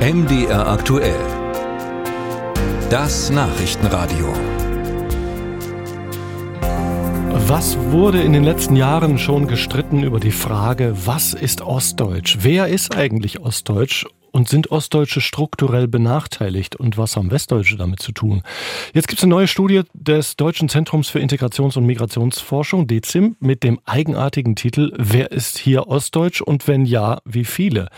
MDR aktuell. Das Nachrichtenradio. Was wurde in den letzten Jahren schon gestritten über die Frage, was ist Ostdeutsch? Wer ist eigentlich Ostdeutsch? Und sind Ostdeutsche strukturell benachteiligt? Und was haben Westdeutsche damit zu tun? Jetzt gibt es eine neue Studie des Deutschen Zentrums für Integrations- und Migrationsforschung, DEZIM, mit dem eigenartigen Titel Wer ist hier Ostdeutsch und wenn ja, wie viele?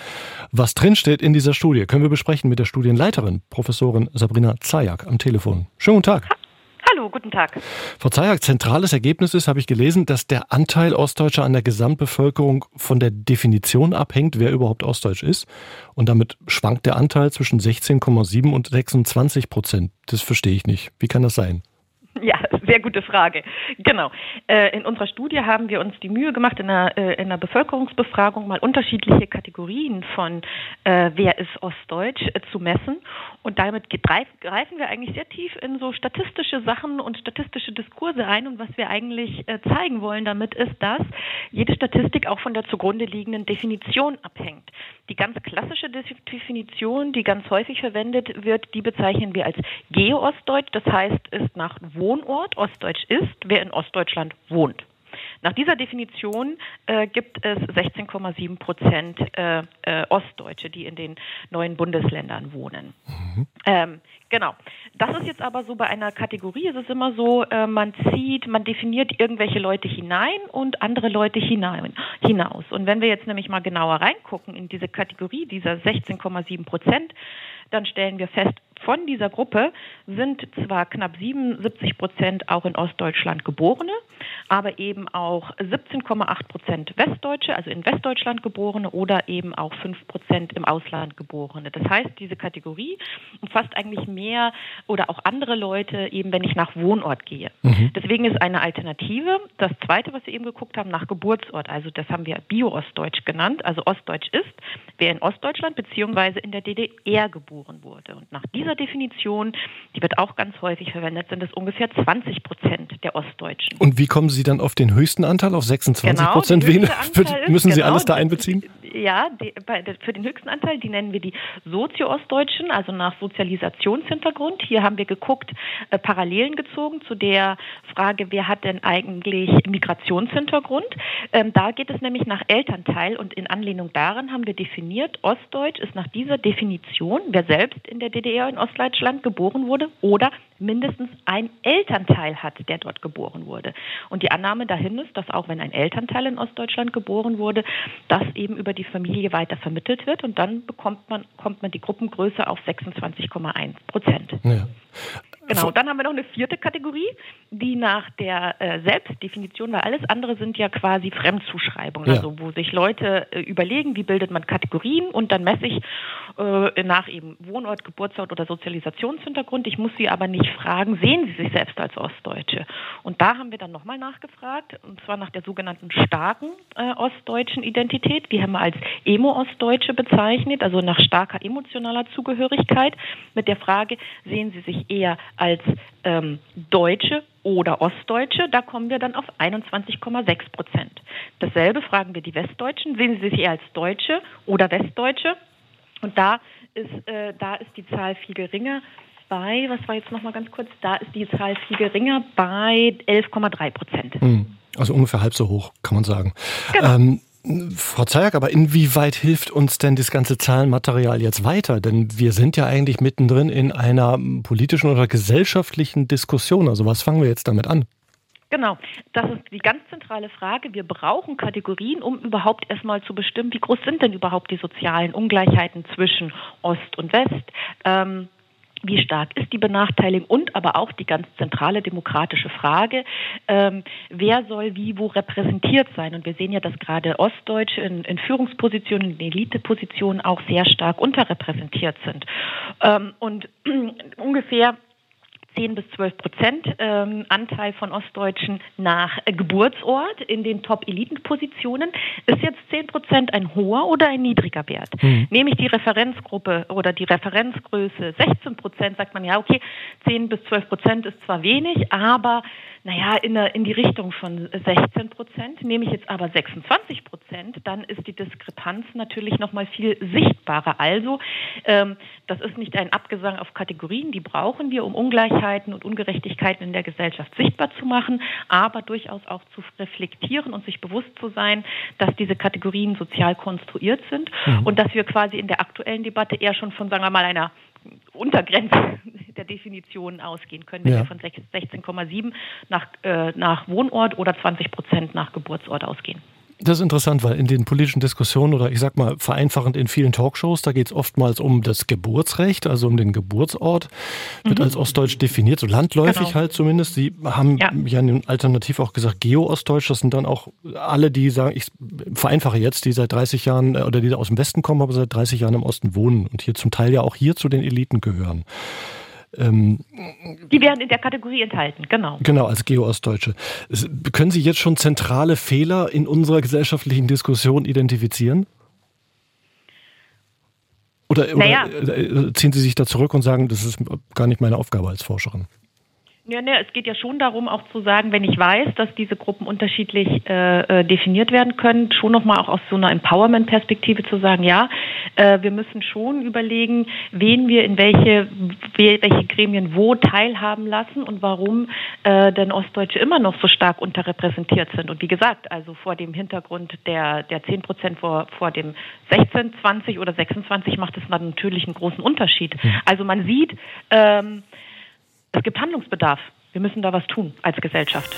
Was drinsteht in dieser Studie, können wir besprechen mit der Studienleiterin, Professorin Sabrina Zajak, am Telefon. Schönen guten Tag. Hallo, guten Tag. Frau Zajak, zentrales Ergebnis ist, habe ich gelesen, dass der Anteil Ostdeutscher an der Gesamtbevölkerung von der Definition abhängt, wer überhaupt Ostdeutsch ist. Und damit schwankt der Anteil zwischen 16,7 und 26 Prozent. Das verstehe ich nicht. Wie kann das sein? Ja, sehr gute Frage. Genau. Äh, in unserer Studie haben wir uns die Mühe gemacht, in einer, äh, in einer Bevölkerungsbefragung mal unterschiedliche Kategorien von äh, wer ist Ostdeutsch äh, zu messen. Und damit greifen wir eigentlich sehr tief in so statistische Sachen und statistische Diskurse ein. Und was wir eigentlich äh, zeigen wollen damit ist, dass jede Statistik auch von der zugrunde liegenden Definition abhängt. Die ganz klassische Definition, die ganz häufig verwendet wird, die bezeichnen wir als Geo-Ostdeutsch. Das heißt, ist nach Wohnort Ostdeutsch ist, wer in Ostdeutschland wohnt. Nach dieser Definition äh, gibt es 16,7 Prozent äh, äh, Ostdeutsche, die in den neuen Bundesländern wohnen. Mhm. Ähm, genau. Das ist jetzt aber so bei einer Kategorie, ist es immer so, äh, man zieht, man definiert irgendwelche Leute hinein und andere Leute hinein, hinaus. Und wenn wir jetzt nämlich mal genauer reingucken in diese Kategorie dieser 16,7 Prozent, dann stellen wir fest, von dieser Gruppe sind zwar knapp 77 Prozent auch in Ostdeutschland Geborene, aber eben auch 17,8 Prozent Westdeutsche, also in Westdeutschland Geborene oder eben auch 5 Prozent im Ausland Geborene. Das heißt, diese Kategorie umfasst eigentlich mehr oder auch andere Leute, eben wenn ich nach Wohnort gehe. Mhm. Deswegen ist eine Alternative, das zweite, was wir eben geguckt haben, nach Geburtsort, also das haben wir Bio-Ostdeutsch genannt, also Ostdeutsch ist, wer in Ostdeutschland bzw. in der DDR geboren wurde. Und nach dieser Definition, die wird auch ganz häufig verwendet, sind es ungefähr 20 Prozent der Ostdeutschen. Und wie kommen Sie dann auf den höchsten Anteil, auf 26 Prozent? Genau, müssen Sie genau, alles da einbeziehen? Ja, die, bei, für den höchsten Anteil, die nennen wir die Sozio-Ostdeutschen, also nach Sozialisationshintergrund. Hier haben wir geguckt, äh, Parallelen gezogen zu der Frage, wer hat denn eigentlich Migrationshintergrund. Ähm, da geht es nämlich nach Elternteil und in Anlehnung daran haben wir definiert, Ostdeutsch ist nach dieser Definition, wer selbst in der DDR in Ostdeutschland geboren wurde oder mindestens ein Elternteil hat, der dort geboren wurde. Und die Annahme dahin ist, dass auch wenn ein Elternteil in Ostdeutschland geboren wurde, das eben über die Familie weiter vermittelt wird und dann bekommt man, kommt man die Gruppengröße auf 26,1 Prozent. Ja. Genau, dann haben wir noch eine vierte Kategorie, die nach der äh, Selbstdefinition, weil alles andere sind ja quasi Fremdzuschreibungen, ja. also wo sich Leute äh, überlegen, wie bildet man Kategorien und dann messe ich äh, nach eben Wohnort, Geburtsort oder Sozialisationshintergrund. Ich muss sie aber nicht fragen, sehen sie sich selbst als Ostdeutsche? Und da haben wir dann nochmal nachgefragt, und zwar nach der sogenannten starken äh, ostdeutschen Identität. Die haben wir als Emo-Ostdeutsche bezeichnet, also nach starker emotionaler Zugehörigkeit, mit der Frage, sehen sie sich eher als ähm, Deutsche oder Ostdeutsche, da kommen wir dann auf 21,6 Prozent. Dasselbe fragen wir die Westdeutschen, sehen sie sich eher als Deutsche oder Westdeutsche? Und da ist, äh, da ist die Zahl viel geringer bei, was war jetzt nochmal ganz kurz, da ist die Zahl viel geringer bei 11,3 Prozent. Hm. Also ungefähr halb so hoch, kann man sagen. Genau. Ähm, Frau Zajak, aber inwieweit hilft uns denn das ganze Zahlenmaterial jetzt weiter? Denn wir sind ja eigentlich mittendrin in einer politischen oder gesellschaftlichen Diskussion. Also was fangen wir jetzt damit an? Genau, das ist die ganz zentrale Frage. Wir brauchen Kategorien, um überhaupt erstmal zu bestimmen, wie groß sind denn überhaupt die sozialen Ungleichheiten zwischen Ost und West. Ähm, wie stark ist die Benachteiligung und aber auch die ganz zentrale demokratische Frage, ähm, wer soll wie wo repräsentiert sein? Und wir sehen ja, dass gerade Ostdeutsche in, in Führungspositionen, in Elitepositionen auch sehr stark unterrepräsentiert sind. Ähm, und ungefähr 10 bis 12 Prozent ähm, Anteil von Ostdeutschen nach äh, Geburtsort in den Top-Elitenpositionen. Ist jetzt 10 Prozent ein hoher oder ein niedriger Wert? Mhm. Nehme ich die Referenzgruppe oder die Referenzgröße 16 Prozent, sagt man ja, okay, 10 bis 12 Prozent ist zwar wenig, aber naja, in, in die Richtung von 16 Prozent. Nehme ich jetzt aber 26 Prozent, dann ist die Diskrepanz natürlich noch mal viel sichtbarer. Also, ähm, das ist nicht ein Abgesang auf Kategorien, die brauchen wir, um Ungleichheiten und Ungerechtigkeiten in der Gesellschaft sichtbar zu machen, aber durchaus auch zu reflektieren und sich bewusst zu sein, dass diese Kategorien sozial konstruiert sind mhm. und dass wir quasi in der aktuellen Debatte eher schon von, sagen wir mal, einer Untergrenze der Definition ausgehen können, wenn ja. wir von 16,7 nach, äh, nach Wohnort oder 20 Prozent nach Geburtsort ausgehen. Das ist interessant, weil in den politischen Diskussionen oder ich sag mal vereinfachend in vielen Talkshows, da geht es oftmals um das Geburtsrecht, also um den Geburtsort, wird mhm. als Ostdeutsch definiert, so landläufig genau. halt zumindest. Sie haben ja, ja alternativ auch gesagt Geo-Ostdeutsch, das sind dann auch alle, die sagen, ich vereinfache jetzt, die seit 30 Jahren äh, oder die aus dem Westen kommen, aber seit 30 Jahren im Osten wohnen und hier zum Teil ja auch hier zu den Eliten gehören. Ähm, die werden in der Kategorie enthalten, genau. Genau, als Geo-Ostdeutsche. Können Sie jetzt schon zentrale Fehler in unserer gesellschaftlichen Diskussion identifizieren? Oder, naja. oder äh, ziehen Sie sich da zurück und sagen, das ist gar nicht meine Aufgabe als Forscherin? Ja, ne, es geht ja schon darum, auch zu sagen, wenn ich weiß, dass diese Gruppen unterschiedlich äh, äh definiert werden können, schon nochmal auch aus so einer Empowerment-Perspektive zu sagen, ja, äh, wir müssen schon überlegen, wen wir in welche, welche Gremien wo teilhaben lassen und warum äh, denn Ostdeutsche immer noch so stark unterrepräsentiert sind. Und wie gesagt, also vor dem Hintergrund der, der 10 Prozent vor, vor dem 16, 20 oder 26 macht es natürlich einen großen Unterschied. Also man sieht, ähm, es gibt Handlungsbedarf. Wir müssen da was tun als Gesellschaft.